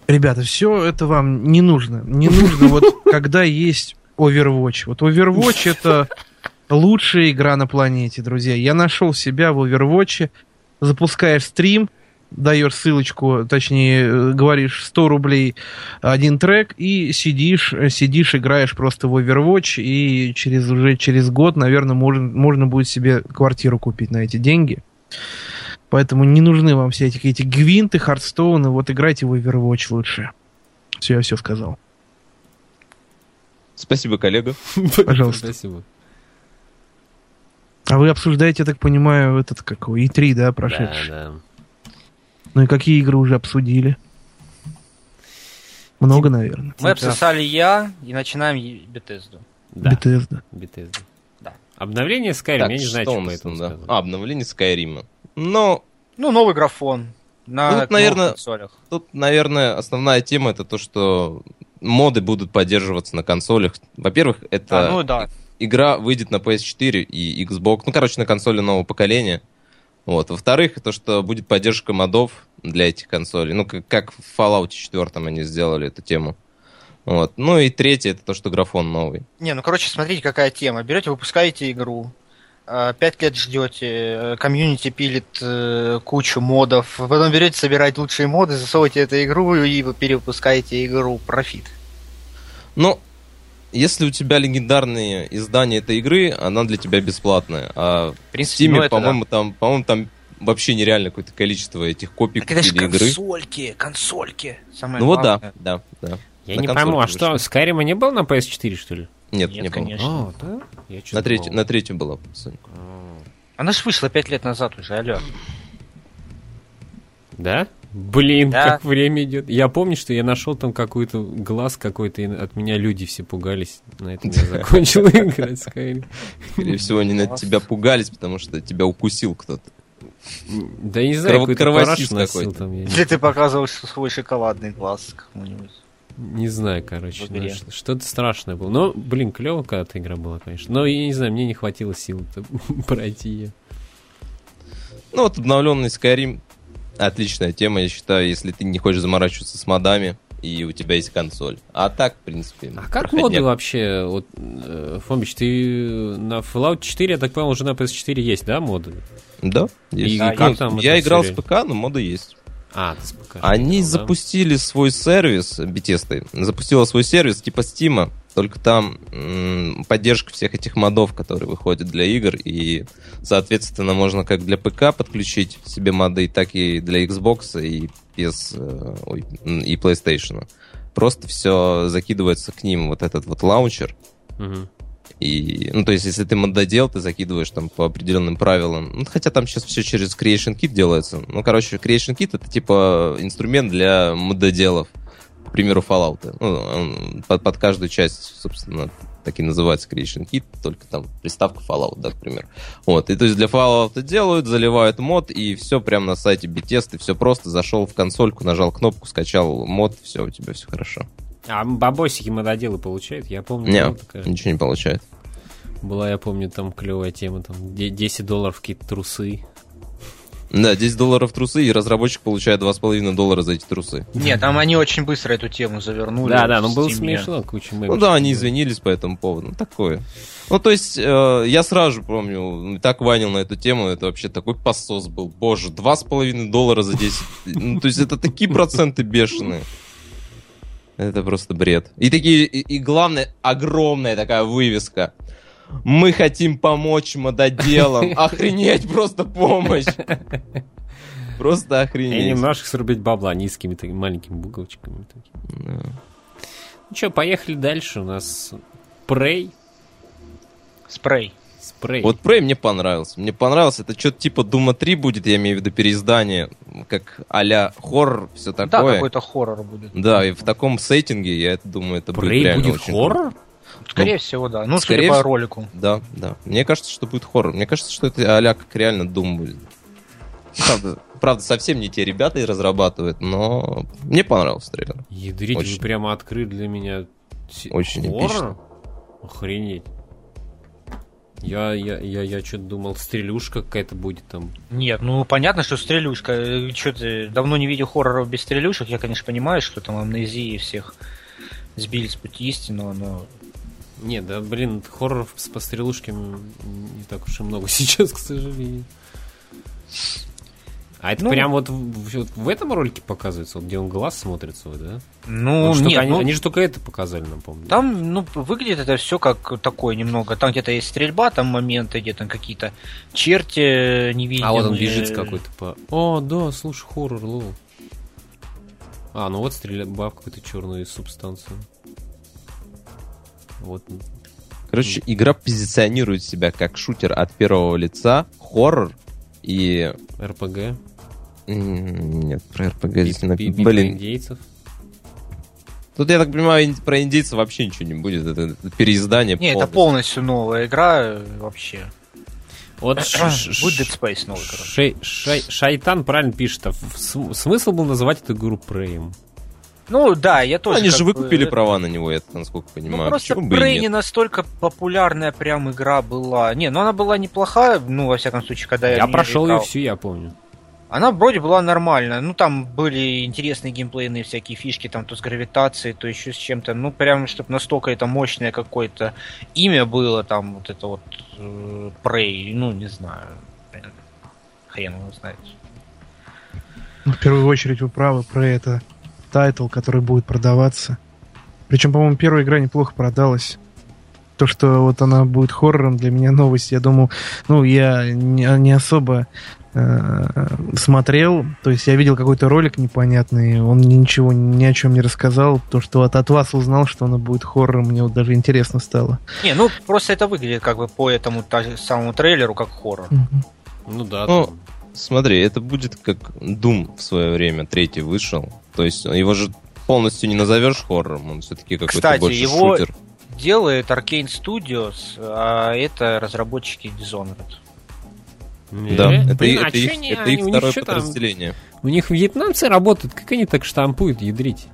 Ребята, все это вам не нужно. Не нужно вот, [laughs] когда есть Overwatch. Вот Overwatch это лучшая игра на планете, друзья. Я нашел себя в Overwatch. Запускаешь стрим, даешь ссылочку, точнее, говоришь 100 рублей один трек и сидишь, сидишь, играешь просто в Overwatch, и через уже через год, наверное, можно, можно будет себе квартиру купить на эти деньги. Поэтому не нужны вам все эти, эти гвинты, Hearthstone ы, вот играйте в Overwatch лучше. Все, я все сказал. Спасибо, коллега. [laughs] Пожалуйста. Спасибо. А вы обсуждаете, я так понимаю, этот какой, И3, да, прошедший? Да, да. Ну и какие игры уже обсудили? Много, наверное. Мы обсосали я и начинаем Bethesda. Да, Bethesda. Bethesda. Обновление Skyrim, Так, я не знаю, что что у по нас этому там, да? А, обновление Скайрима. Но Ну, новый графон. На Ну, тут, наверное, консолях. Тут, наверное, основная тема это то, что моды будут поддерживаться на консолях. Во-первых, это А, ну да. игра выйдет на PS4 и Xbox, ну, короче, на консоли нового поколения. Вот. Во-вторых, то, что будет поддержка модов для этих консолей. Ну, как, как в Fallout 4 они сделали эту тему. Вот. Ну и третье, это то, что графон новый. Не, ну короче, смотрите, какая тема. Берете, выпускаете игру, э, пять лет ждете, э, комьюнити пилит э, кучу модов, потом берете, собираете лучшие моды, засовываете эту игру и вы перевыпускаете игру профит. Ну, если у тебя легендарные издания этой игры, она для тебя бесплатная. А В принципе, в Steam, ну, по-моему, там, по-моему, там вообще нереально какое-то количество этих копий Так это же купили игры. консольки, консольки. Самое Ну вот да, главное. да, да. Я На не пойму, а что. Скайрима не был на PS4, что ли? Нет, Нет, не конечно. А, да? Я На, треть, на третьем была Sonic. А, Она ж вышла пять лет назад уже, алло. Да? Блин, Да. как время идет. Я помню, что я нашел там какой-то глаз какой-то, и от меня люди все пугались. На этом я закончил играть Skyrim. Скорее всего, они на тебя пугались, потому что тебя укусил кто-то. Да я не знаю, какой-то кровосис параш носил какой-то. там. Или ты показывал свой шоколадный глаз кому-нибудь. Не знаю, короче. Ну, Что-то страшное было. Но, блин, клево когда-то игра была, конечно. Но, я не знаю, мне не хватило сил [laughs] пройти ее. Ну вот обновленный Skyrim отличная тема, я считаю, если ты не хочешь заморачиваться с модами, и у тебя есть консоль. А так, в принципе... А как проходняк. моды вообще? Вот, э, Фомич, ты на Fallout 4, я так понял, уже на PS4 есть, да, моды? Да, есть. И Да, как Ну, там я играл всё с ПК, но моды есть. А, ты ПК Они да? запустили свой сервис, Bethesda запустила свой сервис типа Steam, только там м, поддержка всех этих модов, которые выходят для игр, и, соответственно, можно как для ПК подключить себе моды, так и для Xbox и PS, э, ой, и PlayStation. Просто все закидывается к ним, вот этот вот лаунчер, Мгм. И, ну, то есть, если ты мододел, ты закидываешь там по определенным правилам. Ну, хотя там сейчас все через Creation Kit делается. Ну, короче, Creation Kit это типа инструмент для мододелов. К примеру, Fallout. Ну, он под, под каждую часть, собственно, так и называется Creation Kit, только там приставка Fallout, да, к примеру. Вот, и то есть для Fallout делают, заливают мод, и все прямо на сайте Bethesda, все просто, зашел в консольку, нажал кнопку, скачал мод, все, у тебя все хорошо. А бабосики мододелы получают? Я помню, Не, была такая. ничего не получает. Была, я помню, там клевая тема, там де- 10 долларов какие-то трусы. Да, 10 долларов трусы, и разработчик получает 2,5 доллара за эти трусы. Нет, там они очень быстро эту тему завернули. Да, да, ну было смешно, куча мемов. Ну да, они извинились по этому поводу. Ну, такое. Ну, то есть, э, я сразу же помню, так ванил на эту тему, это вообще такой посос был. Боже, 2,5 доллара за 10. Ну, то есть, это такие проценты бешеные. Это просто бред. И такие, и, и главное, огромная такая вывеска. Мы хотим помочь [laughs] мододелам. Охренеть, просто помощь. Просто И охренеть. немножко срубить бабла низкими такими маленькими буковочками. такими. Да. Ну что, поехали дальше. У нас Prey. Спрей. Спрей. Вот Prey мне понравился. Мне понравился. Это что-то типа Дума 3 будет, я имею в виду переиздание, как а-ля хоррор, все Да, такое. какой-то хоррор будет. Да, и в таком сеттинге, я это думаю, это будет Prey реально будет очень хоррор? Скорее всего, да. Ну, скорее судя по ролику. круто. Да, да. Мне кажется, что будет хоррор. Мне кажется, что это а как реально Дум будет. Правда, правда, совсем не те ребята и разрабатывают, но мне понравился трейлер. Ядрить, Очень. вы прямо открыли для меня Очень хоррор? эпично. Охренеть. Я, я, я, я что-то думал, стрелюшка какая-то будет там. Нет, ну понятно, что стрелюшка. Что ты давно не видел хорроров без стрелюшек. Я, конечно, понимаю, что там амнезии всех сбили с пути истинного, но Не, да, блин, хорроров с пострелушками не так уж и много [laughs] сейчас, к сожалению. А это Ну. прям вот в, вот в этом ролике показывается, вот где он глаз смотрит свой, да? Ну, Вот нет, они, ну, они же только это показали, напомню. там, ну, выглядит это все как такое немного. Там где-то есть стрельба, там моменты, где-то какие-то черти невидимые. А вот он бежит какой-то по... О, да, слушай, хоррор, лол. А, ну вот стрельба в какую-то черную субстанцию. Вот. Короче, игра позиционирует себя как шутер от первого лица, хоррор и... РПГ. Нет, про РПГ здесь не написано. Блин, индейцев. тут, я так понимаю, про индейцев вообще ничего не будет. Это, переиздание Не, это полностью. новая игра э, вообще. Вот Будет Dead Space новый, короче. Шайтан правильно пишет, а смысл был называть эту игру Преем. Ну да, я Ну, тоже. Они же бы- выкупили права на него, я насколько Ну понимаю. просто бы и Prey нет? не настолько популярная прям игра была. Не, ну она была неплохая, ну во всяком случае, когда я, Я прошел ее всю, я помню. Она вроде была нормальная. Ну, там были интересные геймплейные всякие фишки, там то с гравитацией, то еще с чем-то. Ну, прям, чтобы настолько это мощное какое-то имя было, там, вот это вот э, Prey, ну, не знаю. Хрен его знает. Ну, в первую очередь вы правы про это title, который будет продаваться. Причем, по-моему, первая игра неплохо продалась. То, что вот она будет хоррором, для меня новость. Я думаю, ну, я не, особо смотрел, то есть я видел какой-то ролик непонятный, он ничего ни о чем не рассказал, то, что вот от вас узнал, что она будет хоррором, мне вот даже интересно стало. Не, ну просто это выглядит как бы по этому та- самому трейлеру как хоррор. Мгм. Ну да. Ну, там- Смотри, это будет как Doom в свое время, третий вышел. То есть его же полностью не назовешь хоррором, он все-таки какой-то Кстати, больше его- шутер. Делает Arcane Studios, а это разработчики Dishonored. Да, это, блин, и- а это их, они- это они- их у них второе чё там? подразделение. У них вьетнамцы работают, как они так штампуют, ядрить?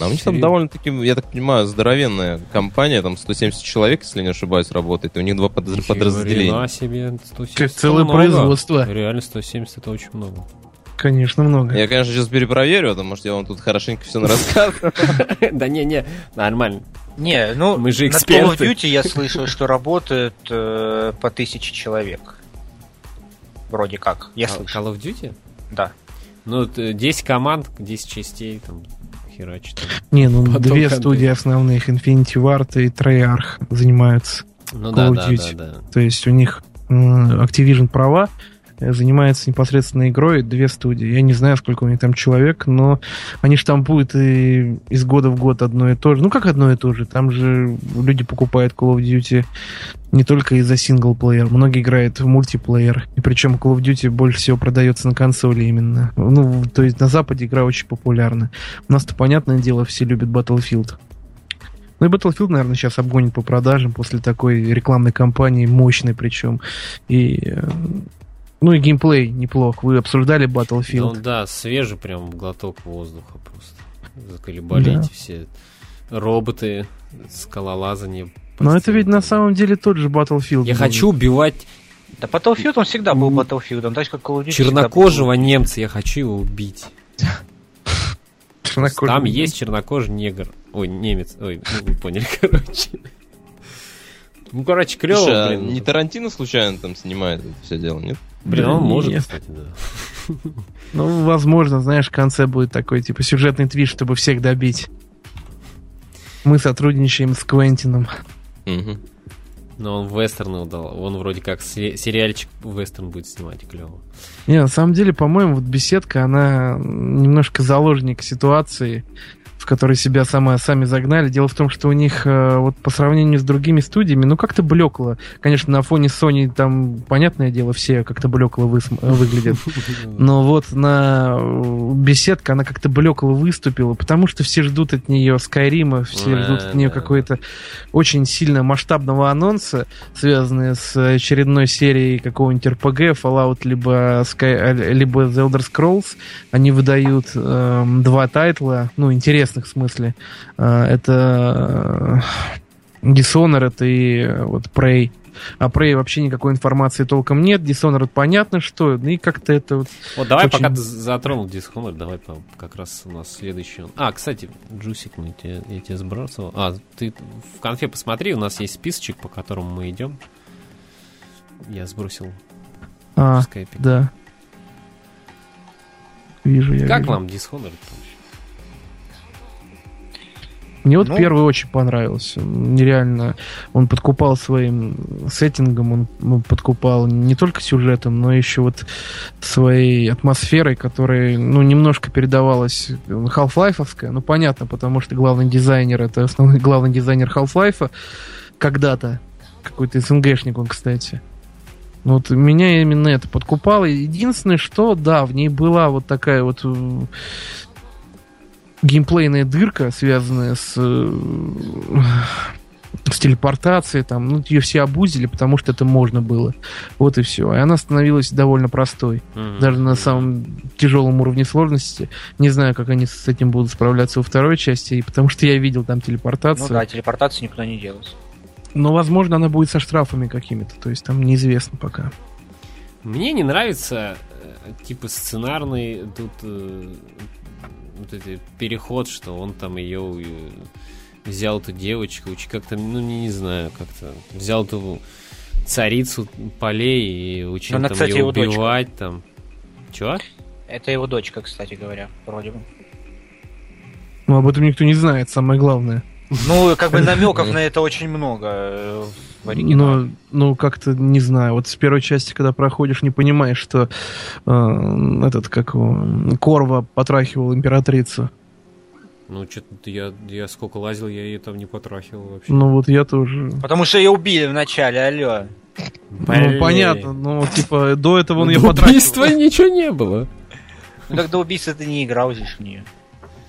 А у них там довольно-таки, я так понимаю, здоровенная компания, там 170 человек, если не ошибаюсь, работает, и у них два Нифига подразделения. себе, 170 Как целое много. производство. Реально 170 это очень много. Конечно, много. Я, конечно, сейчас перепроверю, потому что я вам тут хорошенько все рассказываю. [laughs] Да не-не, нормально. Не, ну, Мы же на Call of эксперты. Duty я слышал, что работает э, по тысяче человек. Вроде как, я Call слышал. Call of Duty? Да. Ну, вот, э, 10 команд, 10 частей, там, херачит. Не, ну Потом две контент. студии основных, Infinity Ward и Treyarch занимаются. Ну Call да, of да, Duty. да, да. То есть у них Activision права, занимается непосредственно игрой две студии. Я не знаю, сколько у них там человек, но они штампуют и из года в год одно и то же. Ну, как одно и то же? Там же люди покупают Call of Duty не только из-за синглплеер. Многие играют в мультиплеер. И причем Call of Duty больше всего продается на консоли именно. Ну, то есть на Западе игра очень популярна. У нас-то, понятное дело, все любят Battlefield. Ну и Battlefield, наверное, сейчас обгонит по продажам после такой рекламной кампании, мощной причем. И, э, ну и геймплей неплох. Вы обсуждали Ну Battlefield? да, свежий прям глоток воздуха просто. Заколебали Да. эти все роботы, скалолазание. Но это ведь на самом деле тот же Battlefield. Я был. хочу убивать Да Battlefield он всегда был. Battlefield, он так же как Call of Duty чернокожего немца, я хочу его убить. [laughs] Чернокожий. Там есть чернокожий негр. Ой, немец. Ой, ну вы поняли, [laughs] короче. Ну, короче, клево, Слушай, а блин. не Тарантино случайно там снимает это все дело, нет? Блин, он Да может, нет. кстати, да. [laughs] Ну, возможно, знаешь, в конце будет такой, типа, сюжетный твист, чтобы всех добить. Мы сотрудничаем с Квентином. Мгм. Но он вестерны удал. Он вроде как се- сериальчик вестерн будет снимать, клево. Не, на самом деле, по-моему, вот беседка, она немножко заложник ситуации, в которой себя сама, сами загнали. Дело в том, что у них э, вот по сравнению с другими студиями, ну как-то блекло. Конечно, на фоне Sony там, понятное дело, все как-то блекло выс- выглядят. [laughs] Но вот на э, беседка она как-то блекло выступила, потому что все ждут от нее Скайрима, все ждут от нее какой-то очень сильно масштабного анонса, связанные с очередной серией какого-нибудь RPG, Fallout, либо, Sky, э, либо The Elder Scrolls. Они выдают эм, два тайтла, ну, интересных в смысле. Э, это э, Dishonored и э, вот Prey. А Prey вообще никакой информации толком нет. Dishonored понятно, что. Ну и как-то это вот Вот давай, Очень- пока ты затронул Dishonored, давай как раз у нас следующий. А, кстати, Джусик, мы тебе, я тебе сбрасывал. А, ты в конфе посмотри, у нас есть списочек, по которому мы идем. Я сбросил А, в скайпе. да. Вижу я. Как вижу. вам Dishonored? Мне вот Ну- первый очень понравился. Нереально. Он подкупал своим сеттингом, он ну, подкупал не только сюжетом, но еще вот своей атмосферой, которая, ну, немножко передавалась Half-Life'овская. Ну, понятно, потому что главный дизайнер, это основной главный дизайнер Half-Life когда-то. Какой-то СНГшник он, кстати. Ну, Вот меня именно это подкупало. Единственное, что, да, в ней была вот такая вот э, геймплейная дырка, связанная с, э, с телепортацией, там, ну, ее все обузили, потому что это можно было. Вот и все. И она становилась довольно простой. Мгм. Даже на самом тяжелом уровне сложности. Не знаю, как они с этим будут справляться во второй части, и потому что я видел там Ну телепортацию. да, телепортацию никуда не делать. Но, возможно, она будет со штрафами какими-то. То есть там неизвестно пока. Мне не нравится... э, типа сценарный тут э, вот этот переход, что он там ее взял эту девочку, как-то, ну не, не знаю, как-то взял эту царицу полей и учил Она, там кстати, ее его дочка. убивать там. Чё? Это его дочка, кстати говоря, вроде бы. Ну, об этом никто не знает, самое главное. Ну, как бы намеков на это очень много э, в оригинале. Но, ну, как-то, не знаю, вот с первой части, когда проходишь, не понимаешь, что э, этот, как его, Корва потрахивал императрицу. Ну, что-то я, я сколько лазил, я ее там не потрахивал вообще. Ну, вот я тоже. Потому что ее убили вначале, алло. Блин. Ну, понятно, ну, типа, до этого он ее До потрахивал. убийства ничего не было. Ну, когда убийца ты не играл здесь в нее.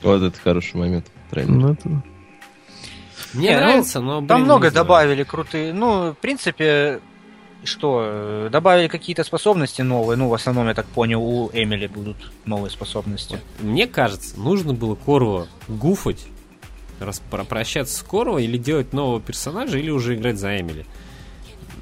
Вот это хороший момент. Ну, это- Мне Не, ну, нравится, но, блин, Там много добавили крутые. Ну, в принципе, что, э, добавили какие-то способности новые. Ну, в основном, я так понял, у Эмили будут новые способности. Мне кажется, нужно было Корво гуфать, прощаться с Корво или делать нового персонажа, или уже играть за Эмили.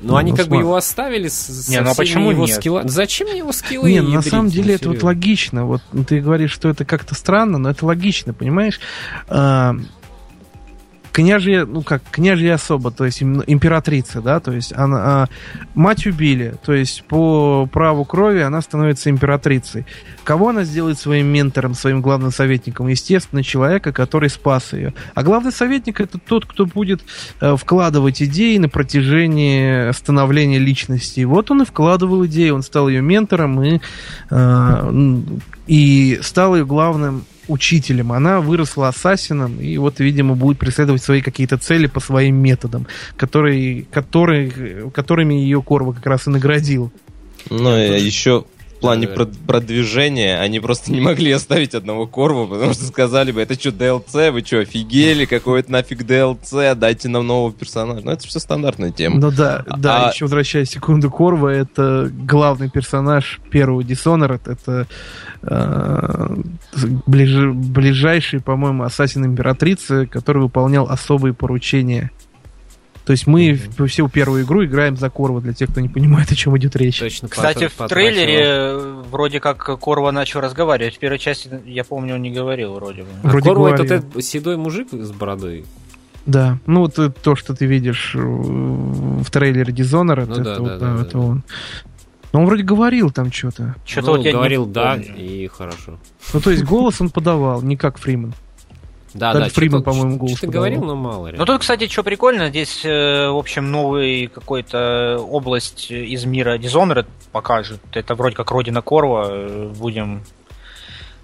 Но Ну, они ну, как бы смотри. его оставили с, Не, ну а всеми почему его нет? скилла- Зачем мне его скиллы Не, ну, на самом Ну, деле это вот логично. Вот ты говоришь, что это как-то странно, но это логично, понимаешь? Княжья, ну как, княжья особо, то есть им- императрица, да, то есть она, а, мать убили, то есть по праву крови она становится императрицей. Кого она сделает своим ментором, своим главным советником? Естественно, человека, который спас ее. А главный советник это тот, кто будет э, вкладывать идеи на протяжении становления личности. И вот он и вкладывал идеи, он стал ее ментором и, э, и стал ее главным учителем. Она выросла ассасином и вот, видимо, будет преследовать свои какие-то цели по своим методам, которые, которые, которыми ее Корва как раз и наградил. Ну, и еще плане прод- продвижения они просто не могли оставить одного Корву, потому что сказали бы, это что, DLC? Вы что, офигели? Какой-то нафиг DLC? Дайте нам нового персонажа. Ну, это все стандартная тема. Ну да, да, А- еще возвращаясь секунду, Корва это главный персонаж первого Dishonored, это э, ближ- ближайший, по-моему, ассасин императрицы, который выполнял особые поручения. То есть мы в- всю первую игру играем за Корва, для тех, кто не понимает, о чем идет речь. Точно Кстати, в трейлере вроде как Корва начал разговаривать. В первой части, я помню, он не говорил вроде бы. А Вроде Корво это говорил. этот седой мужик с бородой. Да, ну вот то, что ты видишь в трейлере Dishonored, Ну это, да, вот, да, да, да, это да. он. Но он вроде говорил там что-то. Что-то Ну, вот я не говорил да и хорошо. Ну, то есть голос он подавал, не как Фриман. Да, Даже да. Фриман, по-моему, голос Что-то подавал. говорил, но мало. Ну реально. тут, кстати, что прикольно, здесь, э, в общем, новый какой-то область из мира Dishonored покажут. Это вроде как Родина Корва. э, Будем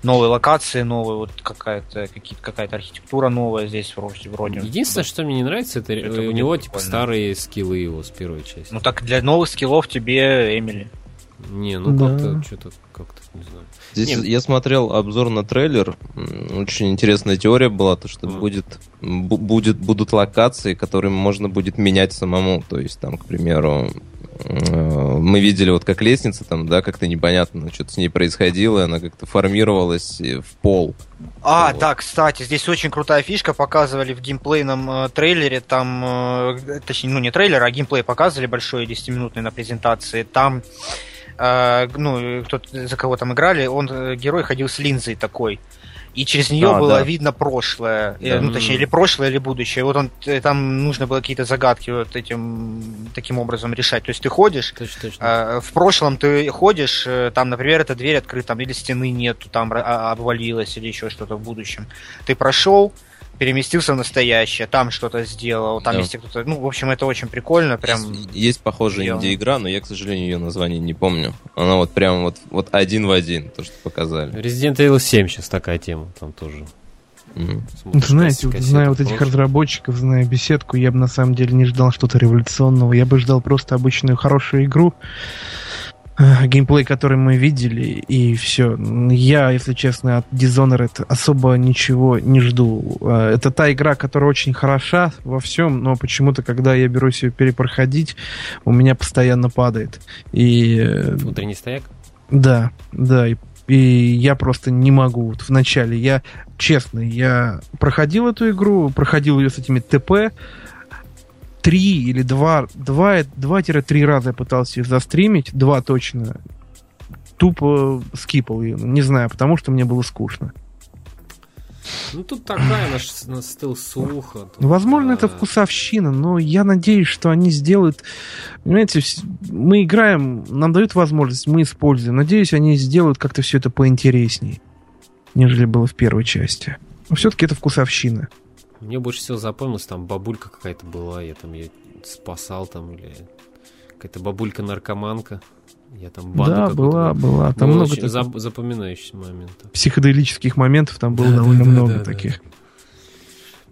новые локации, новые, вот какая-то какие-то какая-то архитектура новая здесь вроде. вроде. Единственное, что мне не нравится, это, Это у него типа прикольно. старые скиллы его с первой части. Ну так для новых скиллов тебе Эмили. Не, ну Да. как-то что-то как-то не знаю. Здесь Нет. я смотрел обзор на трейлер. Очень интересная теория была, то что Мгм. будет, бу- будет, будут локации, которые можно будет менять самому. То есть там, к примеру, э, мы видели вот как лестница там, да, как-то непонятно, что-то с ней происходило, и она как-то формировалась э, в пол. А, Вот. да, кстати, здесь очень крутая фишка, показывали в геймплейном э, трейлере, там, э, точнее, ну не трейлер, а геймплей показывали большой 10-минутный на презентации, там, э, ну, кто за кого там играли, он, э, герой ходил с линзой такой, и через нее А, было да. видно прошлое, э, Да. ну, точнее, или прошлое, или будущее, вот он, э, там нужно было какие-то загадки вот этим, таким образом решать, то есть ты ходишь, Точно, точно. а, В прошлом ты ходишь, э, там, например, эта дверь открыта, там, или стены нету, там а- обвалилась, или еще что-то в будущем. Ты прошел, переместился в настоящее, там что-то сделал, там Да. есть кто-то. Ну, в общем, это очень прикольно, прям. Есть, есть похожая сделано. инди-игра, но я, к сожалению, ее название не помню. Она вот прям вот, вот один в один, то, что показали. Resident Evil 7 сейчас такая тема, там тоже. Мгм. Смотришь Ну, Знаете, вот, зная вот этих разработчиков, зная беседку, я бы на самом деле не ждал что-то революционного. Я бы ждал просто обычную хорошую игру, геймплей, который мы видели, и все. Я, если честно, от Dishonored особо ничего не жду. Э, Это та игра, которая очень хороша во всем, но почему-то, когда я берусь ее перепроходить, у меня постоянно падает. И э, Внутренний стояк? да, да, и, и я просто не могу. Вот вначале я, честно, я проходил эту игру, проходил ее с этими ТП, три или два, два, два-три раза я пытался их застримить, два точно. тупо скипал ее. Не знаю, потому что мне было скучно. Ну, тут такая наш на стыл суха. тут, Ну, Возможно, это вкусовщина, но я надеюсь, что они сделают... Понимаете, мы играем, нам дают возможность, мы используем. Надеюсь, они сделают как-то все это поинтереснее, нежели было в первой части. Но все-таки это вкусовщина. Мне больше всего запомнилось, там бабулька какая-то была, я там ее спасал там, или какая-то бабулька-наркоманка. Я там да, была, был. была. Там Было много очень таких зап- запоминающихся моментов. психоделических моментов, там было Да, довольно да, много да. таких.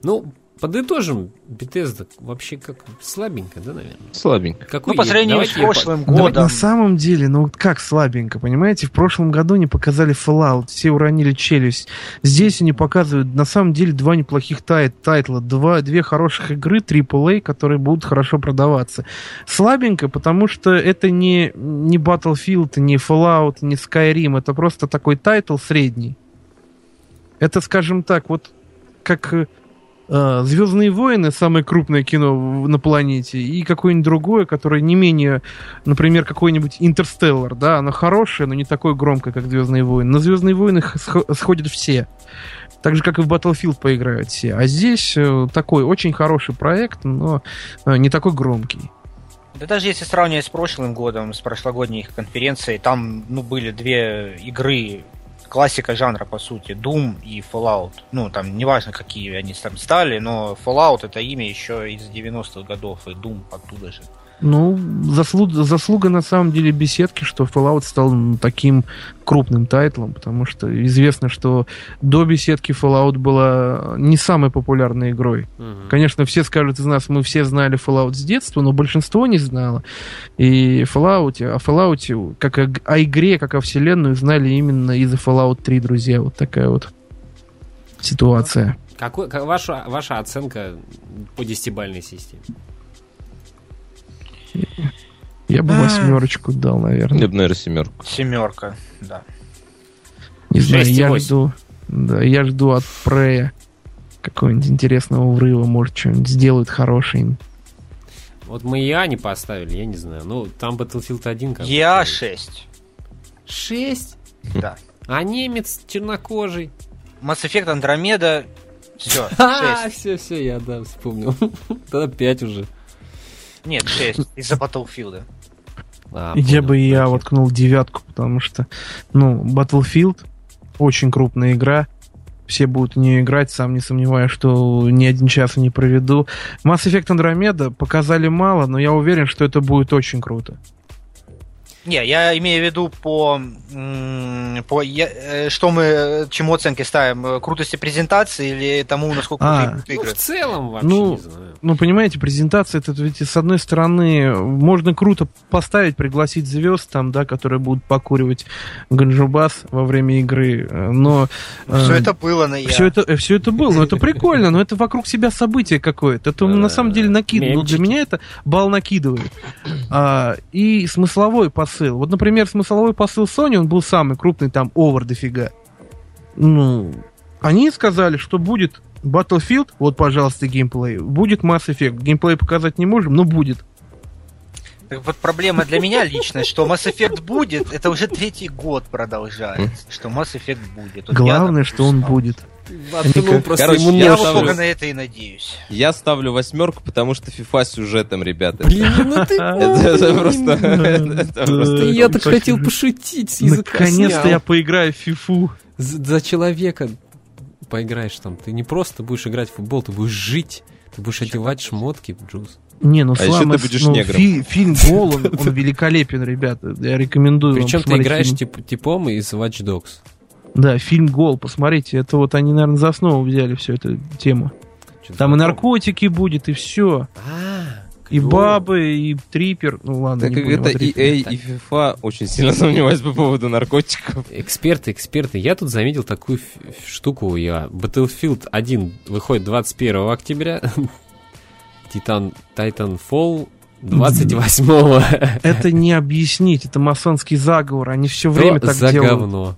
Ну, подытожим, Bethesda вообще как слабенько, да, наверное? Слабенько. Какой Ну, по я- сравнению с я прошлым Да, годом. на самом деле, ну вот как слабенько, понимаете? В прошлом году не показали Fallout, все уронили челюсть. Здесь они показывают, на самом деле, два неплохих тай- тайтла, два, две хороших игры AAA, которые будут хорошо продаваться. Слабенько, потому что это не, не Battlefield, не Fallout, не Skyrim, это просто такой title средний. Это, скажем так, вот как Звездные войны самое крупное кино на планете, и какое-нибудь другое, которое не менее, например, какой-нибудь Интерстеллар, да, оно хорошее, но не такое громкое, как Звездные войны. На Звездные войны сходят все. Так же, как и в Battlefield поиграют все. А здесь э, такой очень хороший проект, но э, не такой громкий. Да даже если сравнивать с прошлым годом, с прошлогодней их конференцией, там ну, были две игры, классика жанра, по сути, Doom и Fallout. Ну, там, неважно, какие они там стали, но Fallout это имя еще из 90-х годов, и Doom оттуда же. Ну, заслу- заслуга на самом деле беседки, что Fallout стал таким крупным тайтлом, потому что известно, что до беседки Fallout была не самой популярной игрой. Мгм. Конечно, все скажут из нас, мы все знали Fallout с детства, но большинство не знало. И Fallout, о Fallout, как о, о игре, как о вселенную, знали именно из-за Fallout 3, друзья. Вот такая вот ситуация. Какой, как- ваша, ваша оценка по десятибальной системе? Я бы Ах. восьмерочку дал, наверное. Я бы, наверное, семерку. Семерка, да. Не знаю, я жду. Да, я жду от Прея какого-нибудь интересного врыва, может, что-нибудь сделают хорошее. Вот мы и А не поставили, я не знаю. Ну, там Battlefield 1 как Я 6. 6? Да. А немец чернокожий. Mass Effect Andromeda. Все, [laughs] А, 6. все, все, я, да, вспомнил. [laughs] Тогда 5 уже. Нет, 6. Из-за Battlefield. А, Я бы я воткнул девятку, потому что, ну, Battlefield очень крупная игра. Все будут в нее играть, сам не сомневаюсь, что ни один час не проведу. Mass Effect Andromeda показали мало, но я уверен, что это будет очень круто. Не, я имею в виду по, по я- э, что мы, чему оценки ставим, э, крутости презентации или тому, насколько А. крутые будут Ну, игры? в целом вообще Ну, не знаю. Ну, понимаете, презентация, это ведь с одной стороны, можно круто поставить, пригласить звезд там, да, которые будут покуривать ганджубас во время игры, э, но... Все э, это было на я. Все это, все это было, но это прикольно, но это вокруг себя событие какое-то. Это на самом деле накидывает. мемчики. Для меня это бал накидывает. А, и смысловой посыл. Вот, например, смысловой посыл Sony, он был самый крупный, там, овер дофига. Ну, они сказали, что будет Battlefield, вот, пожалуйста, геймплей, будет Mass Effect. Геймплей показать не можем, но будет. Так вот проблема для меня лично, что Mass Effect будет, это уже третий год продолжается, что Mass Effect будет. Вот Главное, что он будет. Воткнул просто Короче, ему Я ставлю- на это и надеюсь. Я ставлю восьмерку, потому что FIFA с сюжетом, ребята. Блин, ну ты... [laughs] Это, [laughs] просто... Я так хотел пошутить Наконец-то я поиграю в фифу. За, человека поиграешь там. Ты не просто будешь играть в футбол, ты будешь жить. Ты будешь одевать шмотки, Джуз. Не, ну А еще Слава, ты будешь ну, негром. фи- фильм [laughs] Гол, он, он великолепен, ребята. Я рекомендую вам Причем ты играешь фильм. тип- типом из Watch Dogs. Да, фильм Гол, посмотрите. Это вот они, наверное, за основу взяли всю эту тему. Чё-то Там и наркотики будет, и все. А, И бабы, и трипер. Ну ладно, Так не как будем это о трипере. EA и FIFA очень сильно сомневаюсь по поводу наркотиков. Эксперты, эксперты, я тут заметил такую ф- штуку. Я Battlefield 1 выходит 21 октября. [laughs] Титан Titanfall 28 Это не объяснить, это масонский заговор. Они все время так за делают. говно?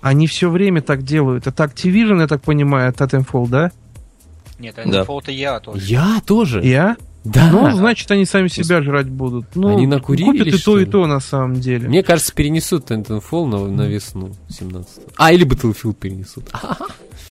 Они все время так делают. Это Activision, я так понимаю, Titanfall, да? Нет, Да. Titanfall это я тоже. Я тоже. Я? Да. Ну, значит, они сами себя жрать будут. Ну, Они накурились, Купят и то, и ли? то, на самом деле. Мне кажется, перенесут Titanfall на, на весну 17 А, или Battlefield перенесут. [laughs]